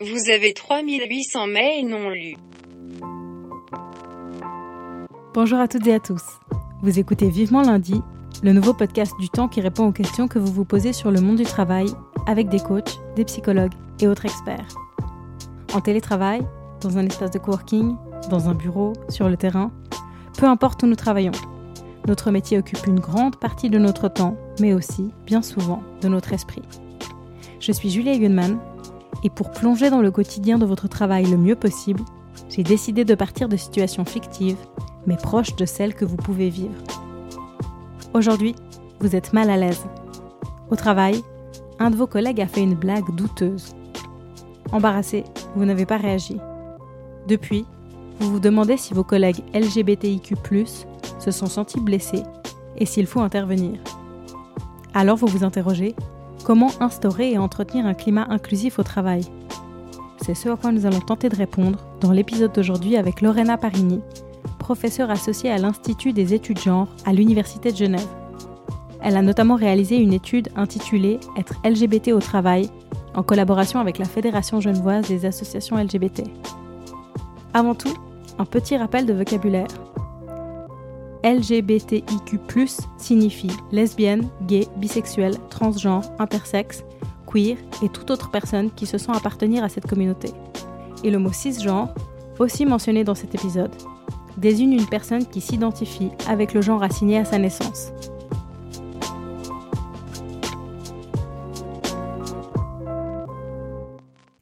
Vous avez 3800 mails non lus. Bonjour à toutes et à tous. Vous écoutez Vivement lundi, le nouveau podcast du temps qui répond aux questions que vous vous posez sur le monde du travail avec des coachs, des psychologues et autres experts. En télétravail, dans un espace de coworking, dans un bureau, sur le terrain, peu importe où nous travaillons. Notre métier occupe une grande partie de notre temps, mais aussi, bien souvent, de notre esprit. Je suis Julia Yunman, et pour plonger dans le quotidien de votre travail le mieux possible, j'ai décidé de partir de situations fictives, mais proches de celles que vous pouvez vivre. Aujourd'hui, vous êtes mal à l'aise. Au travail, un de vos collègues a fait une blague douteuse. Embarrassé, vous n'avez pas réagi. Depuis, vous vous demandez si vos collègues LGBTIQ se sont sentis blessés et s'il faut intervenir. Alors vous vous interrogez, comment instaurer et entretenir un climat inclusif au travail C'est ce à quoi nous allons tenter de répondre dans l'épisode d'aujourd'hui avec Lorena Parini, professeure associée à l'Institut des études genre à l'Université de Genève. Elle a notamment réalisé une étude intitulée Être LGBT au travail en collaboration avec la Fédération genevoise des associations LGBT. Avant tout, un petit rappel de vocabulaire. LGBTIQ+, signifie lesbienne, gay, bisexuel, transgenre, intersexe, queer et toute autre personne qui se sent appartenir à cette communauté. Et le mot cisgenre, aussi mentionné dans cet épisode, désigne une personne qui s'identifie avec le genre assigné à sa naissance.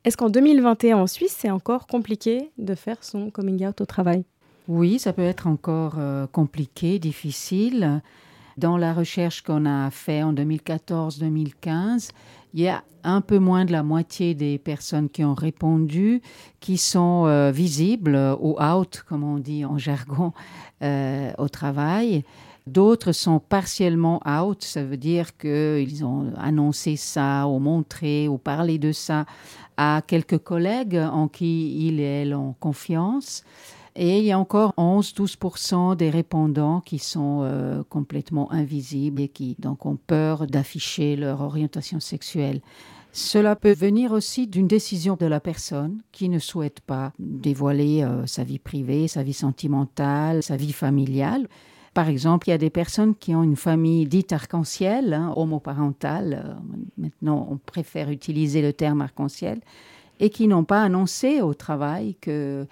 Est-ce qu'en 2021 en Suisse, c'est encore compliqué de faire son coming out au travail? Oui, ça peut être encore euh, compliqué, difficile. Dans la recherche qu'on a fait en 2014-2015, il y a un peu moins de la moitié des personnes qui ont répondu qui sont euh, visibles ou out, comme on dit en jargon, euh, au travail. D'autres sont partiellement out, ça veut dire qu'ils ont annoncé ça ou montré ou parlé de ça à quelques collègues en qui ils et elles ont confiance. Et il y a encore 11-12% des répondants qui sont euh, complètement invisibles et qui donc ont peur d'afficher leur orientation sexuelle. Cela peut venir aussi d'une décision de la personne qui ne souhaite pas dévoiler euh, sa vie privée, sa vie sentimentale, sa vie familiale. Par exemple, il y a des personnes qui ont une famille dite arc-en-ciel, hein, homoparentale. Euh, maintenant, on préfère utiliser le terme arc-en-ciel et qui n'ont pas annoncé au travail que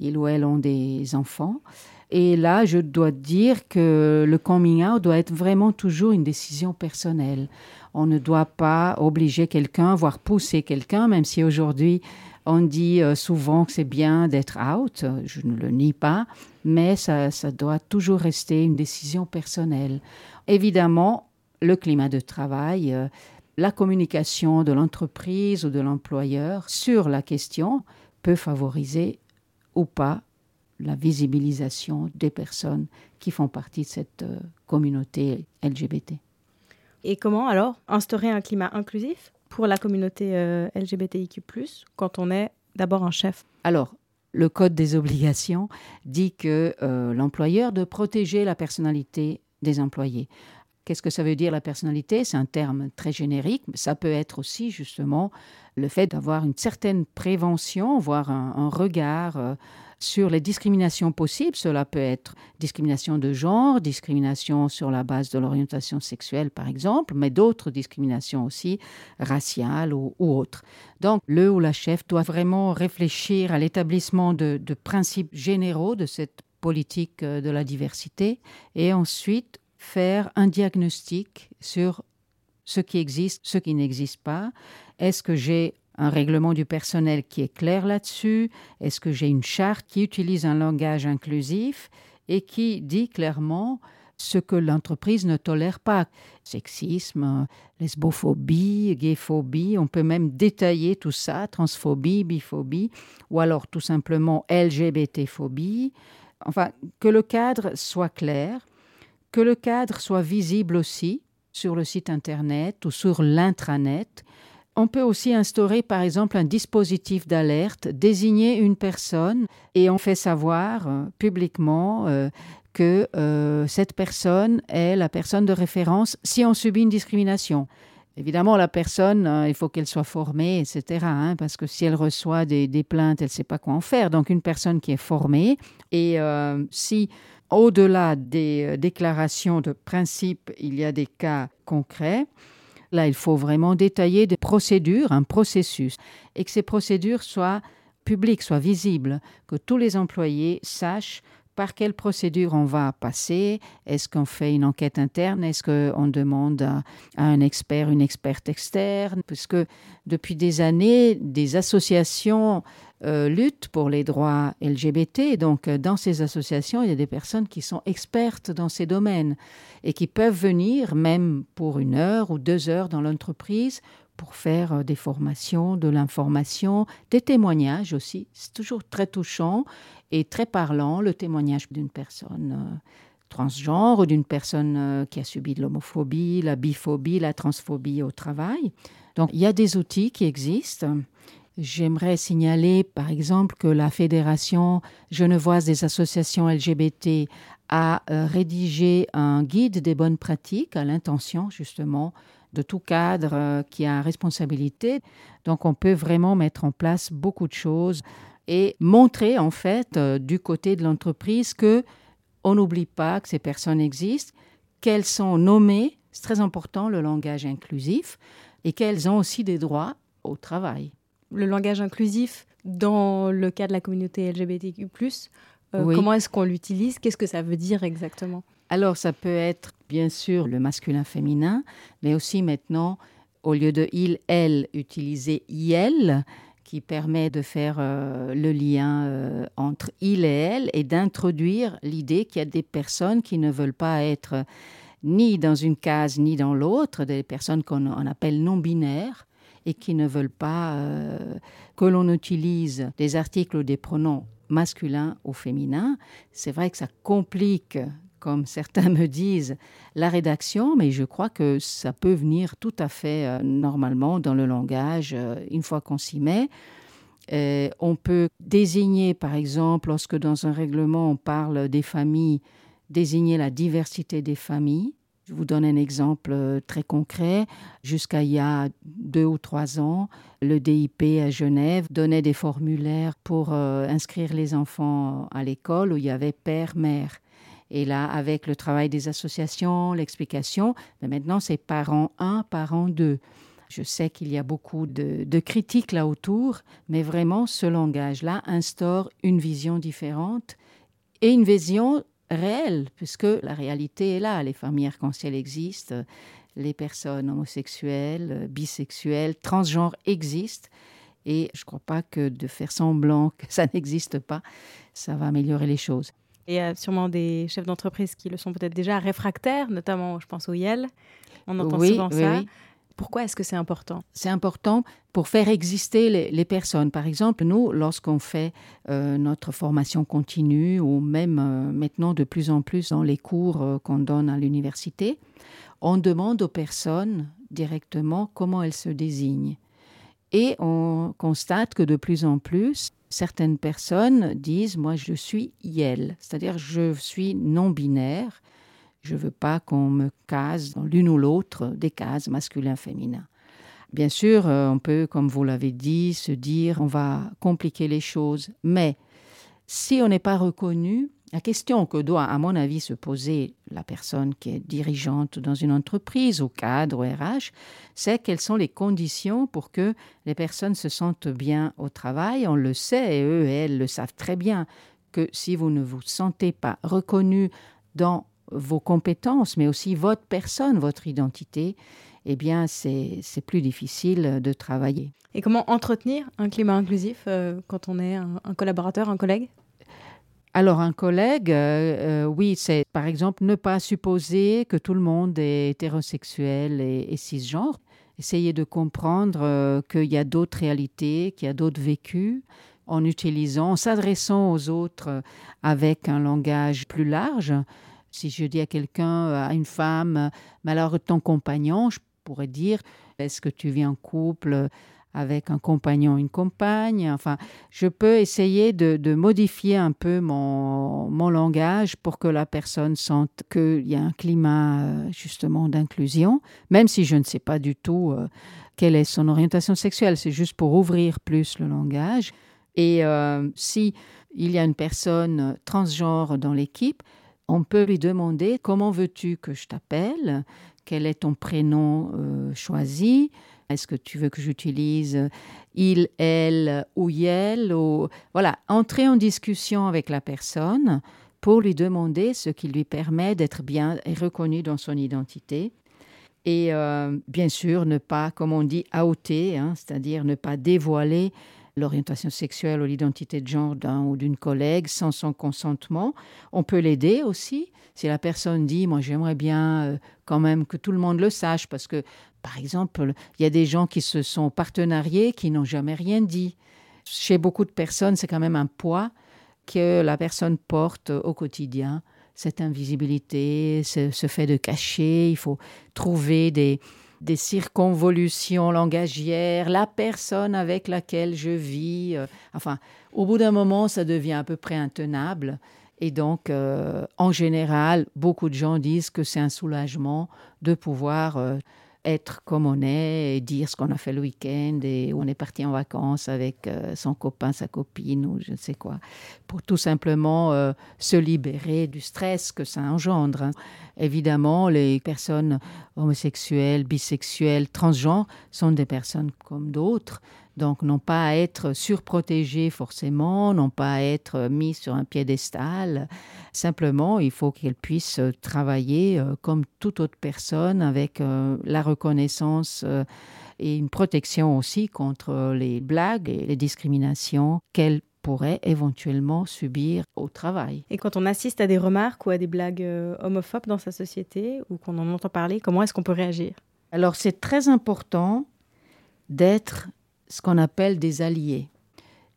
ils ou elles ont des enfants. Et là, je dois dire que le coming out doit être vraiment toujours une décision personnelle. On ne doit pas obliger quelqu'un, voire pousser quelqu'un, même si aujourd'hui on dit euh, souvent que c'est bien d'être out, je ne le nie pas, mais ça, ça doit toujours rester une décision personnelle. Évidemment, le climat de travail, euh, la communication de l'entreprise ou de l'employeur sur la question peut favoriser ou pas la visibilisation des personnes qui font partie de cette euh, communauté LGBT. Et comment alors instaurer un climat inclusif pour la communauté euh, LGBTIQ ⁇ quand on est d'abord un chef? Alors, le Code des obligations dit que euh, l'employeur doit protéger la personnalité des employés. Qu'est-ce que ça veut dire la personnalité? C'est un terme très générique. Mais ça peut être aussi justement le fait d'avoir une certaine prévention, voire un, regard euh, sur les discriminations possibles. Cela peut être discrimination de genre, discrimination sur la base de l'orientation sexuelle, par exemple, mais d'autres discriminations aussi, raciales ou, autres. Donc, le ou la chef doit vraiment réfléchir à l'établissement de, de principes généraux de cette politique euh, de la diversité et ensuite faire un diagnostic sur ce qui existe, ce qui n'existe pas. Est-ce que j'ai un règlement du personnel qui est clair là-dessus? Est-ce que j'ai une charte qui utilise un langage inclusif et qui dit clairement ce que l'entreprise ne tolère pas? Sexisme, lesbophobie, gayphobie, on peut même détailler tout ça, transphobie, biphobie, ou alors tout simplement LGBTphobie. Enfin, que le cadre soit clair que le cadre soit visible aussi sur le site Internet ou sur l'intranet. On peut aussi instaurer par exemple un dispositif d'alerte, désigner une personne et on fait savoir euh, publiquement euh, que euh, cette personne est la personne de référence si on subit une discrimination. Évidemment, la personne, il faut qu'elle soit formée, etc. hein, parce que si elle reçoit des, plaintes, elle ne sait pas quoi en faire. Donc, une personne qui est formée, et si au-delà des euh, déclarations de principe, il y a des cas concrets, là, il faut vraiment détailler des procédures, un processus, et que ces procédures soient publiques, soient visibles, que tous les employés sachent par quelle procédure on va passer. Est-ce qu'on fait une enquête interne? Est-ce qu'on demande à, à, un expert, une experte externe? Puisque depuis des années, des associations euh, luttent pour les droits LGBT. Donc, euh, dans ces associations, il y a des personnes qui sont expertes dans ces domaines et qui peuvent venir, même pour une heure ou deux heures dans l'entreprise, pour faire euh, des formations, de l'information, des témoignages aussi. C'est toujours très touchant et très parlant, le témoignage d'une personne transgenre d'une personne qui a subi de l'homophobie, la biphobie, la transphobie au travail. Donc il y a des outils qui existent. J'aimerais signaler par exemple que la Fédération genevoise des associations LGBT a euh, rédigé un guide des bonnes pratiques à l'intention justement de tout cadre euh, qui a responsabilité. Donc on peut vraiment mettre en place beaucoup de choses et montrer en fait euh, du côté de l'entreprise que on n'oublie pas que ces personnes existent, qu'elles sont nommées, c'est très important le langage inclusif, et qu'elles ont aussi des droits au travail. Le langage inclusif dans le cas de la communauté LGBTQ+, euh, oui. comment est-ce qu'on l'utilise? Qu'est-ce que ça veut dire exactement? Alors ça peut être bien sûr le masculin-féminin, mais aussi maintenant, au lieu de il, elle, utiliser IEL, qui permet de faire euh, le lien euh, entre il et elle et d'introduire l'idée qu'il y a des personnes qui ne veulent pas être ni dans une case ni dans l'autre, des personnes qu'on appelle non-binaires et qui ne veulent pas euh, que l'on utilise des articles ou des pronoms masculins ou féminins. C'est vrai que ça complique comme certains me disent, la rédaction, mais je crois que ça peut venir tout à fait euh, normalement dans le langage euh, une fois qu'on s'y met. On peut désigner, par exemple, lorsque dans un règlement on parle des familles, désigner la diversité des familles. Je vous donne un exemple euh, très concret. Jusqu'à il y a deux ou trois ans, le DIP à Genève donnait des formulaires pour euh, inscrire les enfants à l'école où il y avait père-mère. Et là, avec le travail des associations, l'explication, mais maintenant c'est parent 1, parent 2. Je sais qu'il y a beaucoup de, de, critiques là autour, mais vraiment ce langage-là instaure une vision différente et une vision réelle, puisque la réalité est là. Les familles arc-en-ciel existent, les personnes homosexuelles, bisexuelles, transgenres existent. Et je ne crois pas que de faire semblant que ça n'existe pas, ça va améliorer les choses. Il y a sûrement des chefs d'entreprise qui le sont peut-être déjà réfractaires, notamment, je pense, au YEL. On entend oui, souvent oui, ça. oui. Pourquoi est-ce que c'est important? C'est important pour faire exister les, personnes. Par exemple, nous, lorsqu'on fait euh, notre formation continue ou même euh, maintenant de plus en plus dans les cours euh, qu'on donne à l'université, on demande aux personnes directement comment elles se désignent. Et on constate que de plus en plus, certaines personnes disent moi je suis YEL, c'est-à-dire je suis non je veux pas qu'on me case dans l'une ou l'autre des cases masculin-féminin. Bien sûr, euh, on peut, comme vous l'avez dit, se dire on va compliquer les choses, mais si on n'est pas reconnu, la question que doit, à mon avis, se poser la personne qui est dirigeante dans une entreprise, au cadre, au RH, c'est quelles sont les conditions pour que les personnes se sentent bien au travail. On le sait, et eux et elles le savent très bien, que si vous ne vous sentez pas reconnu dans vos compétences, mais aussi votre personne, votre identité, eh bien, c'est plus difficile de travailler. Et comment entretenir un climat inclusif euh, quand on est un, un collaborateur, un collègue? Alors un collègue, euh, euh, oui, c'est par exemple ne pas supposer que tout le monde est hétérosexuel et, et cisgenre. Essayer de comprendre euh, qu'il y a d'autres réalités, qu'il y a d'autres vécus, en utilisant, en s'adressant aux autres avec un langage plus large. Si je dis à quelqu'un, à une femme, mais alors ton compagnon, je pourrais dire, est-ce que tu vis en couple avec un compagnon, une compagne? Enfin, je peux essayer de, modifier un peu mon, langage pour que la personne sente qu'il y a un climat euh, justement d'inclusion, même si je ne sais pas du tout euh, quelle est son orientation sexuelle. C'est juste pour ouvrir plus le langage. Et euh, si il y a une personne transgenre dans l'équipe, on peut lui demander comment veux-tu que je t'appelle, quel est ton prénom choisi, est-ce que tu veux que j'utilise il, elle ou yel. Voilà, entrer en discussion avec la personne pour lui demander ce qui lui permet d'être bien reconnu dans son identité. Et euh, bien sûr, ne pas, comme on dit, outer, hein, c'est-à-dire ne pas dévoiler l'orientation sexuelle ou l'identité de genre d'un ou d'une collègue sans son consentement. On peut l'aider aussi. Si la personne dit, moi j'aimerais bien euh, quand même que tout le monde le sache, parce que par exemple, il y a des gens qui se sont partenariés qui n'ont jamais rien dit. Chez beaucoup de personnes, c'est quand même un poids que la personne porte au quotidien, cette invisibilité, ce, fait de cacher. Il faut trouver des, des circonvolutions langagières, la personne avec laquelle je vis. Euh, enfin, au bout d'un moment, ça devient à peu près intenable. Et donc, euh, en général, beaucoup de gens disent que c'est un soulagement de pouvoir euh, être comme on est et dire ce qu'on a fait le week-end et on est parti en vacances avec euh, son copain, sa copine ou je ne sais quoi, pour tout simplement euh, se libérer du stress que ça engendre. Hein. Évidemment, les personnes homosexuelles, bisexuelles, transgenres sont des personnes comme d'autres donc, non pas à être surprotégé forcément, non pas à être mis sur un piédestal. Simplement, il faut qu'elle puisse travailler euh, comme toute autre personne avec euh, la reconnaissance euh, et une protection aussi contre les blagues et les discriminations qu'elle pourrait éventuellement subir au travail. Et quand on assiste à des remarques ou à des blagues homophobes dans sa société ou qu'on en entend parler, comment est-ce qu'on peut réagir? Alors c'est très important d'être ce qu'on appelle des alliés.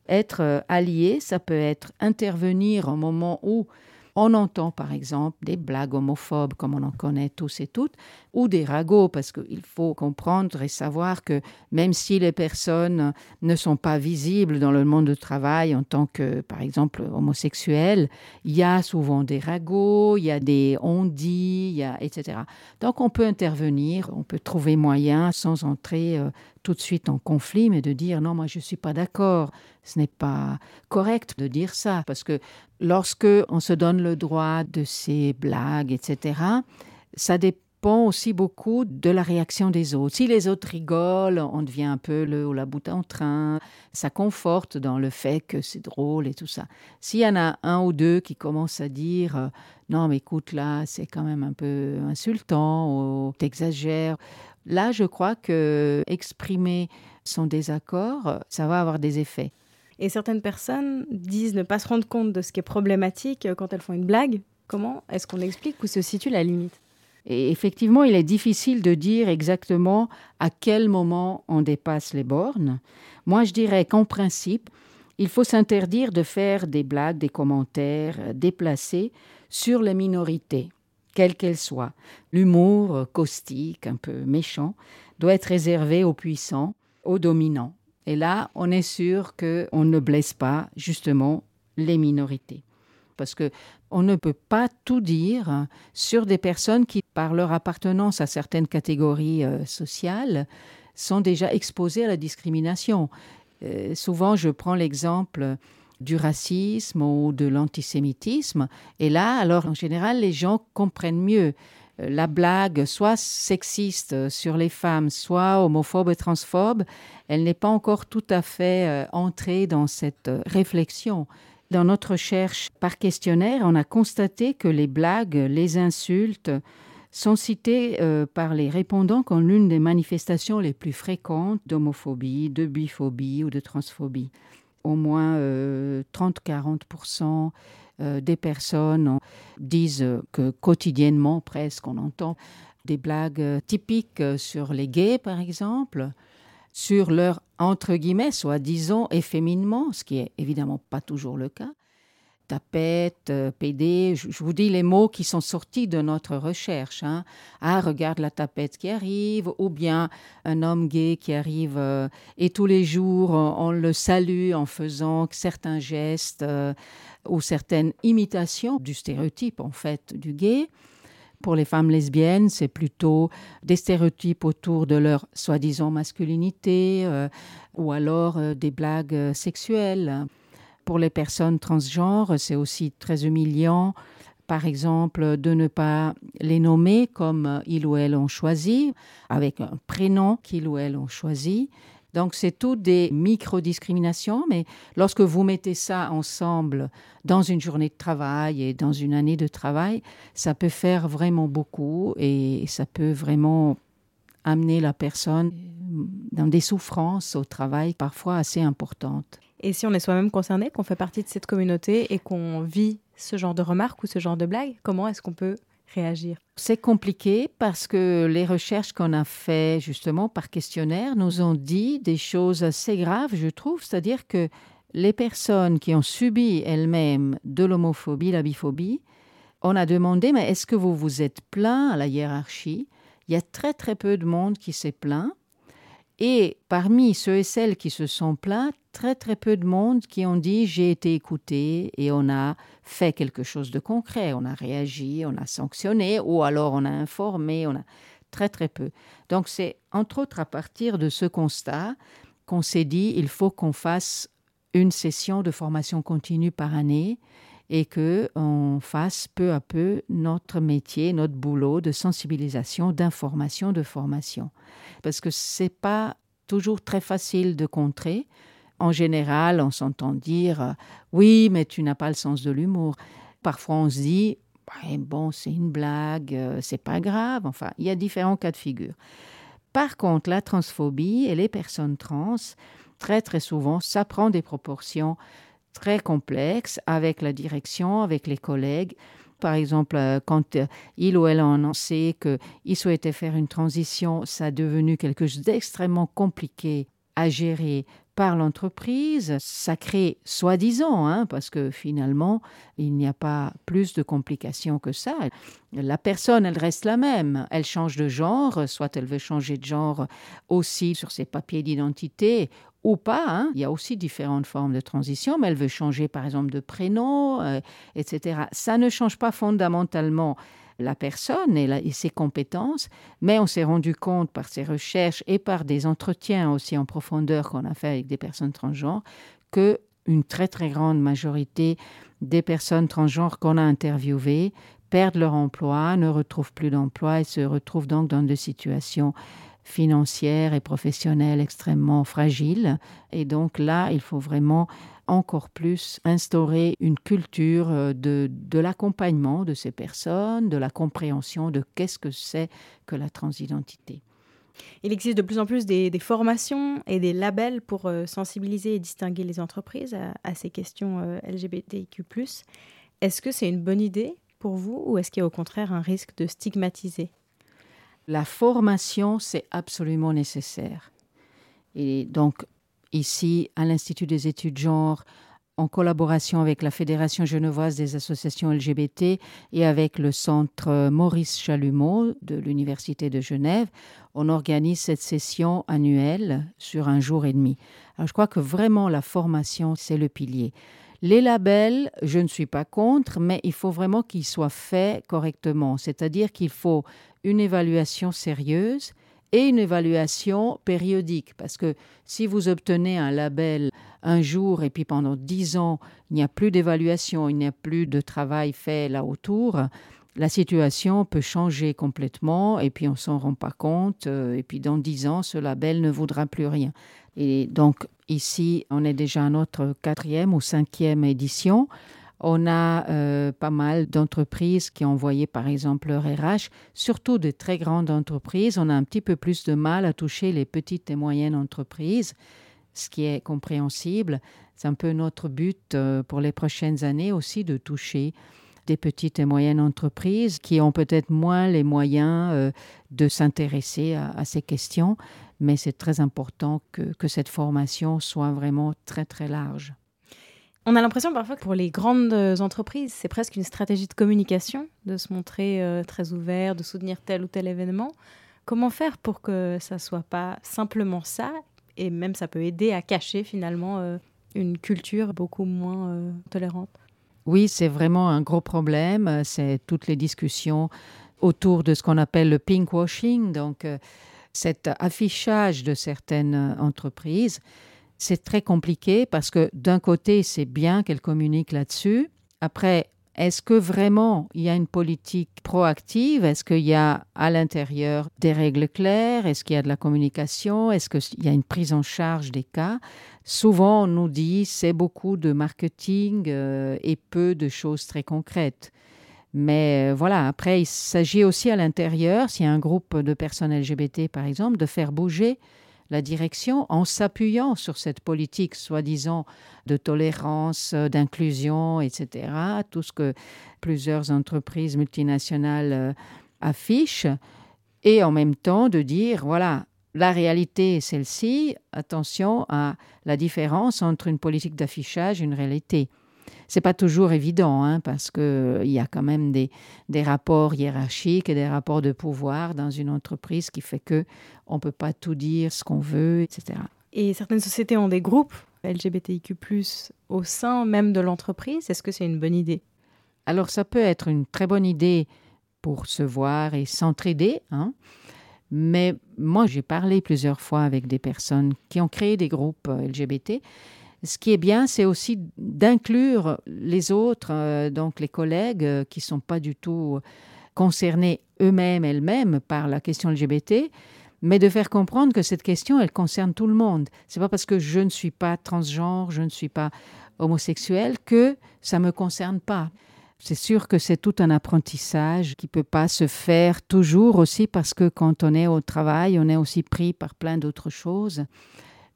Être euh, allié, ça peut être intervenir au moment où on entend par exemple des blagues homophobes comme on en connaît tous et toutes, ou des ragots, parce qu'il faut comprendre et savoir que même si les personnes ne sont pas visibles dans le monde du travail en tant que, par exemple, homosexuels, il y a souvent des ragots, il y a des on-dit, etc. Donc on peut intervenir, on peut trouver moyen sans entrer euh, tout de suite en conflit, mais de dire non, moi je ne suis pas d'accord. Ce n'est pas correct de dire ça, parce que lorsque on se donne le droit de ces blagues, etc., ça dépend aussi beaucoup de la réaction des autres. Si les autres rigolent, on devient un peu le ou la bout en train. Ça conforte dans le fait que c'est drôle et tout ça. S'il y en a un ou deux qui commencent à dire euh, non, mais écoute, là, c'est quand même un peu insultant ou t'exagères, là, je crois que exprimer son désaccord, ça va avoir des effets. Et certaines personnes disent ne pas se rendre compte de ce qui est problématique quand elles font une blague. Comment est-ce qu'on explique où se situe la limite? Et effectivement, il est difficile de dire exactement à quel moment on dépasse les bornes. Moi, je dirais qu'en principe, il faut s'interdire de faire des blagues, des commentaires déplacés sur les minorités, quelles qu'elles soient. L'humour euh, caustique, un peu méchant, doit être réservé aux puissants, aux dominants. Et là, on est sûr qu'on ne blesse pas justement les minorités parce que on ne peut pas tout dire sur des personnes qui, par leur appartenance à certaines catégories euh, sociales, sont déjà exposées à la discrimination. Euh, souvent, je prends l'exemple du racisme ou de l'antisémitisme, et là, alors en général, les gens comprennent mieux euh, la blague, soit sexiste sur les femmes, soit homophobe et transphobe, elle n'est pas encore tout à fait entrée dans cette réflexion. Dans notre recherche par questionnaire, on a constaté que les blagues, les insultes sont citées euh, par les répondants comme l'une des manifestations les plus fréquentes d'homophobie, de biphobie ou de transphobie. Au moins 30-40% euh, euh, des personnes disent que quotidiennement, presque, on entend des blagues typiques sur les gays, par exemple, sur leur, entre guillemets, soi-disant efféminement, ce qui est évidemment pas toujours le cas. Tapette, euh, PD, je, vous dis les mots qui sont sortis de notre recherche. hein. Ah, regarde la tapette qui arrive, ou bien un homme gay qui arrive euh, et tous les jours on, on le salue en faisant certains gestes euh, ou certaines imitations du stéréotype en fait du gay. Pour les femmes lesbiennes, c'est plutôt des stéréotypes autour de leur soi-disant masculinité euh, ou alors euh, des blagues euh, sexuelles. Pour les personnes transgenres, c'est aussi très humiliant, par exemple, de ne pas les nommer comme ils ou elles ont choisi, avec un prénom qu'ils ou elles ont choisi. Donc, c'est toutes des micro-discriminations, mais lorsque vous mettez ça ensemble dans une journée de travail et dans une année de travail, ça peut faire vraiment beaucoup et ça peut vraiment amener la personne dans des souffrances au travail parfois assez importantes. Et si on est soi-même concerné, qu'on fait partie de cette communauté et qu'on vit ce genre de remarques ou ce genre de blagues, comment est-ce qu'on peut réagir? C'est compliqué parce que les recherches qu'on a fait justement par questionnaire nous ont dit des choses assez graves, je trouve, c'est-à-dire que les personnes qui ont subi elles-mêmes de l'homophobie, la biphobie, on a demandé, mais est-ce que vous vous êtes plaint à la hiérarchie? Il y a très très peu de monde qui s'est plaint. Et parmi ceux et celles qui se sont plaints, très très peu de monde qui ont dit j'ai été écouté et on a fait quelque chose de concret, on a réagi, on a sanctionné ou alors on a informé, on a très très peu. Donc c'est entre autres à partir de ce constat qu'on s'est dit il faut qu'on fasse une session de formation continue par année et que on fasse peu à peu notre métier, notre boulot de sensibilisation, d'information, de formation. Parce que c'est pas toujours très facile de contrer. En général, on s'entend dire euh, oui, mais tu n'as pas le sens de l'humour. Parfois, on se dit bon, c'est une blague, euh, c'est pas grave. Enfin, il y a différents cas de figure. Par contre, la transphobie et les personnes trans, très très souvent, ça prend des proportions très complexes avec la direction, avec les collègues. Par exemple, euh, quand euh, il ou elle a annoncé qu'il souhaitait faire une transition, ça a devenu quelque chose d'extrêmement compliqué à gérer par l'entreprise. Ça crée, soi-disant, hein, parce que finalement, il n'y a pas plus de complications que ça. La personne, elle reste la même. Elle change de genre, soit elle veut changer de genre aussi sur ses papiers d'identité ou pas. hein. Il y a aussi différentes formes de transition, mais elle veut changer, par exemple, de prénom, euh, etc. Ça ne change pas fondamentalement la personne et, et ses compétences, mais on s'est rendu compte par ces recherches et par des entretiens aussi en profondeur qu'on a fait avec des personnes transgenres que une très très grande majorité des personnes transgenres qu'on a interviewées perdent leur emploi, ne retrouvent plus d'emploi et se retrouvent donc dans des situations financières et professionnelles extrêmement fragiles. Et donc là, il faut vraiment encore plus instaurer une culture euh, de, de l'accompagnement de ces personnes, de la compréhension de qu'est-ce que c'est que la transidentité. Il existe de plus en plus des, formations et des labels pour euh, sensibiliser et distinguer les entreprises à, ces questions euh, LGBTQ+. Est-ce que c'est une bonne idée pour vous ou est-ce qu'il y a au contraire un risque de stigmatiser? La formation, c'est absolument nécessaire. Et donc, ici, à l'Institut des études genre, en collaboration avec la Fédération genevoise des associations LGBT et avec le centre Maurice Chalumeau de l'Université de Genève, on organise cette session annuelle sur un jour et demi. Alors, je crois que vraiment la formation, c'est le pilier. Les labels, je ne suis pas contre, mais il faut vraiment qu'ils soient faits correctement. C'est-à-dire qu'il faut une évaluation sérieuse et une évaluation périodique. Parce que si vous obtenez un label un jour et puis pendant dix ans, il n'y a plus d'évaluation, il n'y a plus de travail fait là autour, la situation peut changer complètement et puis on s'en rend pas compte. euh, Et puis dans dix ans, ce label ne vaudra plus rien. Et donc ici, on est déjà à notre quatrième ou cinquième édition. On a euh, pas mal d'entreprises qui ont envoyé par exemple leur RH, surtout de très grandes entreprises. On a un petit peu plus de mal à toucher les petites et moyennes entreprises, ce qui est compréhensible. C'est un peu notre but euh, pour les prochaines années aussi de toucher des petites et moyennes entreprises qui ont peut-être moins les moyens euh, de s'intéresser à, ces questions, mais c'est très important que, que cette formation soit vraiment très très large. On a l'impression parfois que pour les grandes entreprises, c'est presque une stratégie de communication de se montrer euh, très ouvert, de soutenir tel ou tel événement. Comment faire pour que ça soit pas simplement ça et même ça peut aider à cacher finalement euh, une culture beaucoup moins tolérante? Oui, c'est vraiment un gros problème. C'est toutes les discussions autour de ce qu'on appelle le pinkwashing, donc cet affichage de certaines entreprises c'est très compliqué parce que d'un côté, c'est bien qu'elle communique là-dessus. Après, est-ce que vraiment il y a une politique proactive? Est-ce qu'il y a à l'intérieur des règles claires? Est-ce qu'il y a de la communication? Est-ce qu'il y a une prise en charge des cas? Souvent, on nous dit c'est beaucoup de marketing euh, et peu de choses très concrètes. Mais euh, voilà, après, il s'agit aussi à l'intérieur, s'il y a un groupe de personnes LGBT, par exemple, de faire bouger la direction en s'appuyant sur cette politique soi-disant de tolérance, euh, d'inclusion, etc., tout ce que plusieurs entreprises multinationales euh, affichent, et en même temps de dire, voilà, la réalité est celle-ci, attention à la différence entre une politique d'affichage et une réalité. C'est pas toujours évident, hein, parce qu'il euh, y a quand même des, des, rapports hiérarchiques et des rapports de pouvoir dans une entreprise qui fait que on peut pas tout dire ce qu'on veut, etc. Et certaines sociétés ont des groupes LGBTIQ+ au sein même de l'entreprise. Est-ce que c'est une bonne idée? Alors ça peut être une très bonne idée pour se voir et s'entraider, hein. Mais moi, j'ai parlé plusieurs fois avec des personnes qui ont créé des groupes euh, LGBT ce qui est bien, c'est aussi d'inclure les autres, euh, donc les collègues euh, qui ne sont pas du tout concernés eux-mêmes, elles-mêmes par la question LGBT, mais de faire comprendre que cette question, elle concerne tout le monde. C'est pas parce que je ne suis pas transgenre, je ne suis pas homosexuel que ça me concerne pas. C'est sûr que c'est tout un apprentissage qui peut pas se faire toujours aussi parce que quand on est au travail, on est aussi pris par plein d'autres choses.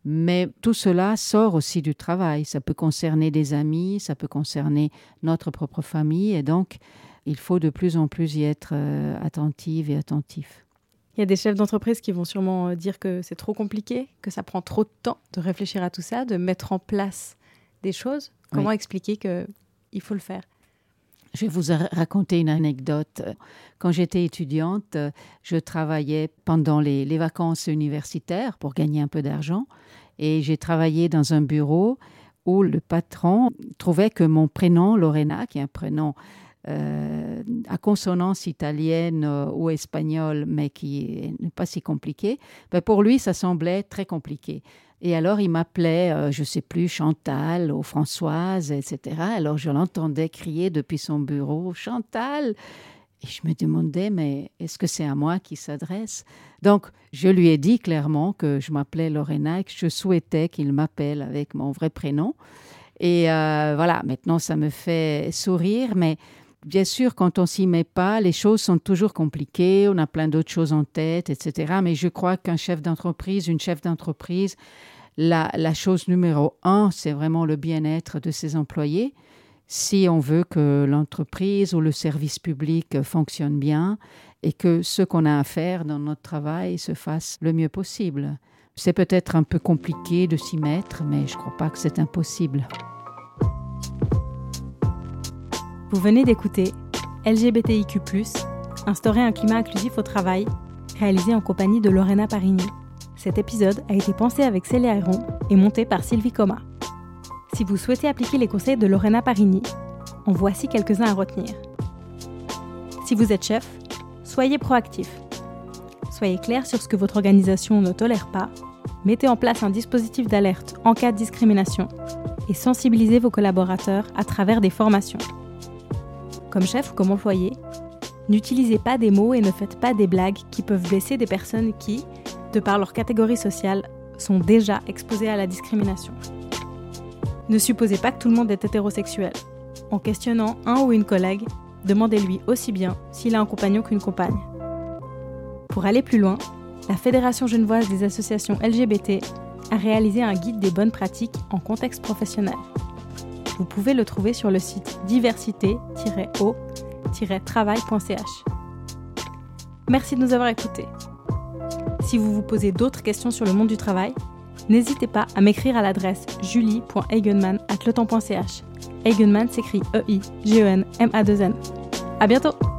Mais tout cela sort aussi du travail. Ça peut concerner des amis, ça peut concerner notre propre famille. Et donc, il faut de plus en plus y être euh, attentive et attentif. Il y a des chefs d'entreprise qui vont sûrement euh, dire que c'est trop compliqué, que ça prend trop de temps de réfléchir à tout ça, de mettre en place des choses. Comment expliquer qu'il faut le faire? Je vais vous raconter une anecdote. Quand j'étais étudiante, je travaillais pendant les, vacances universitaires pour gagner un peu d'argent et j'ai travaillé dans un bureau où le patron trouvait que mon prénom, Lorena, qui est un prénom euh, à consonance italienne euh, ou espagnole, mais qui n'est pas si compliqué, ben pour lui, ça semblait très compliqué. Et alors, il m'appelait, euh, je ne sais plus, Chantal ou Françoise, etc. Alors, je l'entendais crier depuis son bureau, Chantal Et je me demandais, mais est-ce que c'est à moi qu'il s'adresse? Donc, je lui ai dit clairement que je m'appelais Lorena et que je souhaitais qu'il m'appelle avec mon vrai prénom. Et voilà, maintenant, ça me fait sourire, mais Bien sûr, quand on s'y met pas, les choses sont toujours compliquées, on a plein d'autres choses en tête, etc. Mais je crois qu'un chef d'entreprise, une chef d'entreprise, la, chose numéro un, c'est vraiment le bien-être de ses employés. Si on veut que l'entreprise ou le service public fonctionne bien et que ce qu'on a à faire dans notre travail se fasse le mieux possible. C'est peut-être un peu compliqué de s'y mettre, mais je ne crois pas que c'est impossible. Vous venez d'écouter LGBTIQ, Instaurer un climat inclusif au travail, réalisé en compagnie de Lorena Parini. Cet épisode a été pensé avec Célia Héron et monté par Sylvie Coma. Si vous souhaitez appliquer les conseils de Lorena Parini, en voici quelques-uns à retenir. Si vous êtes chef, soyez proactif. Soyez clair sur ce que votre organisation ne tolère pas. Mettez en place un dispositif d'alerte en cas de discrimination et sensibilisez vos collaborateurs à travers des formations comme chef ou comme employé, n'utilisez pas des mots et ne faites pas des blagues qui peuvent blesser des personnes qui, de par leur catégorie sociale, sont déjà exposées à la discrimination. Ne supposez pas que tout le monde est hétérosexuel. En questionnant un ou une collègue, demandez-lui aussi bien s'il a un compagnon qu'une compagne. Pour aller plus loin, la Fédération genevoise des associations LGBT a réalisé un guide des bonnes pratiques en contexte professionnel. Vous pouvez le trouver sur le site diversité-o-travail.ch. Merci de nous avoir écoutés. Si vous vous posez d'autres questions sur le monde du travail, N'hésitez pas à m'écrire à l'adresse julie.eigenman.ch. Eigenman s'écrit E-I-G-E-N-M-A-2-N. À bientôt!